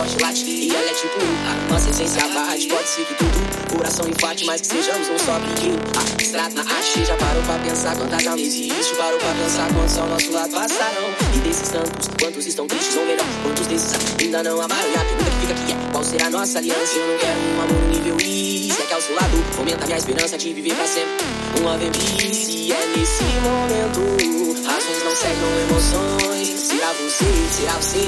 forte late e ela é tipo a nossa essência bate. Pode ser que tudo, coração infarte, mas que sejamos um só brinquedo. Abstrato na arte, já parou pra pensar quantas almas existe. Parou pra pensar quantos ao nosso lado passarão. E desses tantos, quantos estão tristes ou melhor, quantos desses ainda não amaram. E a pergunta que fica aqui é: qual será a nossa aliança? Eu não quero um amor nível I. Se é que ao seu lado, fomenta minha esperança de viver pra sempre. Um love and peace, e é nesse momento. Razões não cegam emoções. Será será você.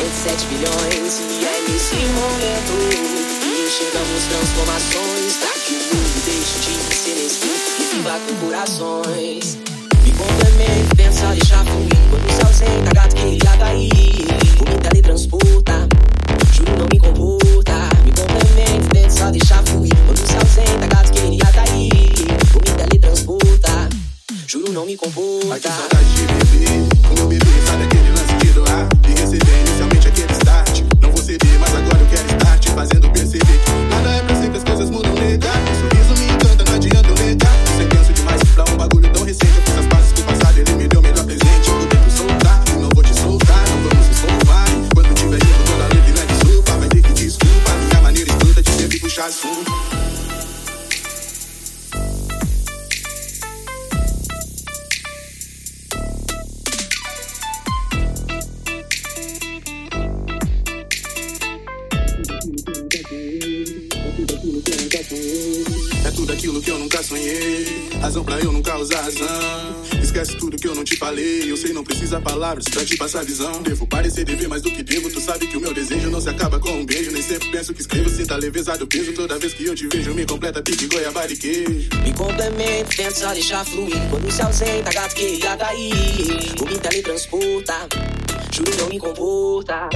Entre 7 bilhões, e nesse momento que enxergamos transformações. Pra que o mundo deixe de ser mesquinho e viva com corações. Me complemente, pensa, deixa fluir. Quando o céu senta, gato queria cair. O me teletransporta, juro não me comporta. Me complemente, pensa, deixa fluir. Quando o céu senta, gato queria cair. O me teletransporta, juro não me comporta. Sempre puxar assunto É tudo aquilo que eu nunca sonhei. Razão pra eu nunca usar razão. Esquece tudo que eu não te falei. Eu sei, não precisa palavras pra te passar visão. Devo parecer dever mais do que devo. Tu sabe que o meu desejo não se acaba com um beijo. Nem sempre penso que escrevo. Sinta leveza do peso. Toda vez que eu te vejo, me completa pique, goiabada e queijo. Me complemento, tento só deixar fluir. Quando o céu senta, gato queria cair. O me teletransporta, juro não me comporta.